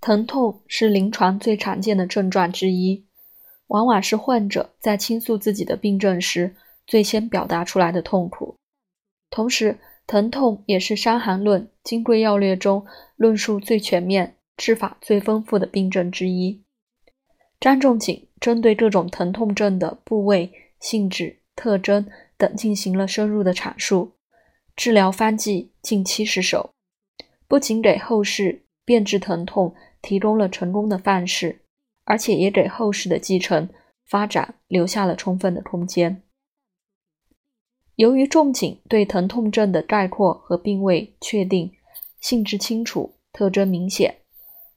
疼痛是临床最常见的症状之一，往往是患者在倾诉自己的病症时最先表达出来的痛苦。同时，疼痛也是《伤寒论》《金匮要略》中论述最全面、治法最丰富的病症之一。张仲景针对各种疼痛症的部位、性质、特征等进行了深入的阐述，治疗方剂近七十首，不仅给后世辨治疼痛。提供了成功的范式，而且也给后世的继承发展留下了充分的空间。由于仲景对疼痛症的概括和病位确定、性质清楚、特征明显，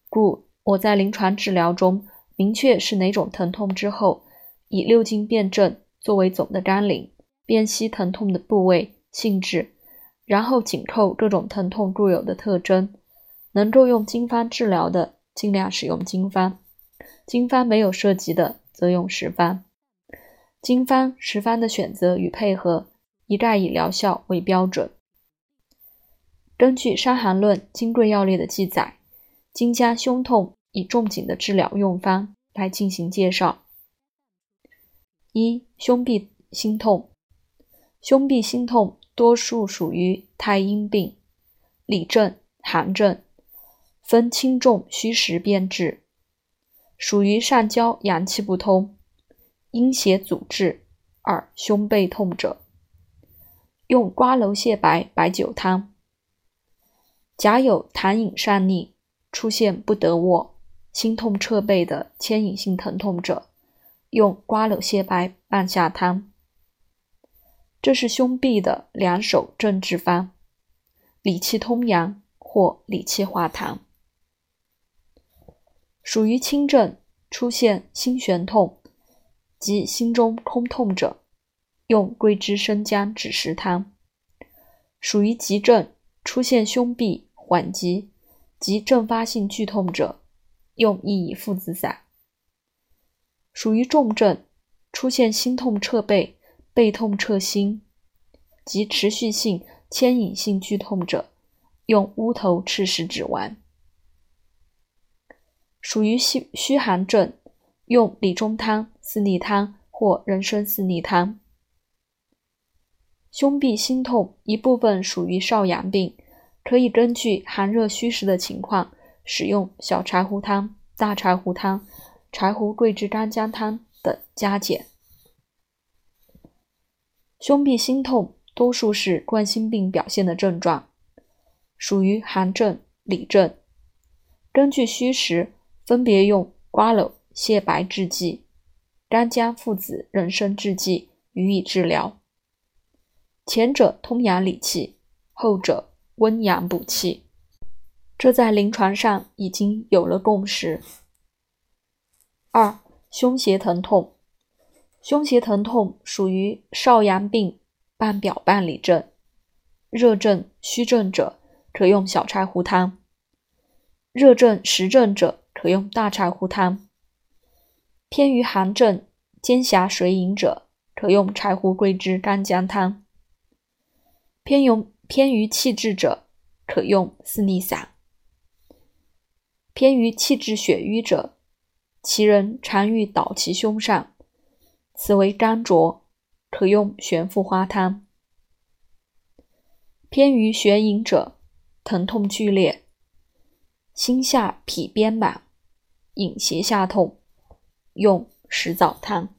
故我在临床治疗中明确是哪种疼痛之后，以六经辨证作为总的纲领，辨析疼痛的部位、性质，然后紧扣各种疼痛固有的特征。能够用经方治疗的，尽量使用经方；经方没有涉及的，则用实方。经方、实方的选择与配合，一概以疗效为标准。根据《伤寒论》《金匮要略》的记载，今将胸痛以仲景的治疗用方来进行介绍。一、胸痹心痛。胸痹心痛多数属于太阴病，里症、寒症。分轻重虚实辨治，属于上焦阳气不通、阴邪阻滞二胸背痛者，用瓜蒌泻白白酒汤。甲有痰饮上逆、出现不得卧、心痛彻背的牵引性疼痛者，用瓜蒌泻白半夏汤。这是胸痹的两手正治方，理气通阳或理气化痰。属于轻症，出现心悬痛及心中空痛者，用桂枝生姜枳实汤；属于急症，出现胸痹缓急及阵发性剧痛者，用薏苡附子散；属于重症，出现心痛彻背、背痛彻心及持续性牵引性剧痛者，用乌头赤石脂丸。属于虚虚寒症，用理中汤、四逆汤或人参四逆汤。胸痹心痛一部分属于少阳病，可以根据寒热虚实的情况，使用小柴胡汤、大柴胡汤、柴胡桂枝干姜汤等加减。胸痹心痛多数是冠心病表现的症状，属于寒症、里症，根据虚实。分别用瓜蒌泻白制剂、干姜附子人参制剂予以治疗。前者通阳理气，后者温阳补气，这在临床上已经有了共识。二、胸胁疼痛，胸胁疼痛属于少阳病半表半里症，热症、虚症者可用小柴胡汤，热症、实症者。可用大柴胡汤。偏于寒症、兼狭水饮者，可用柴胡桂枝干姜汤。偏用偏于气滞者，可用四逆散。偏于气滞血瘀者，其人常欲倒其胸上，此为肝浊，可用玄附花汤。偏于血饮者，疼痛剧烈，心下痞边满。引胁下痛，用石枣汤。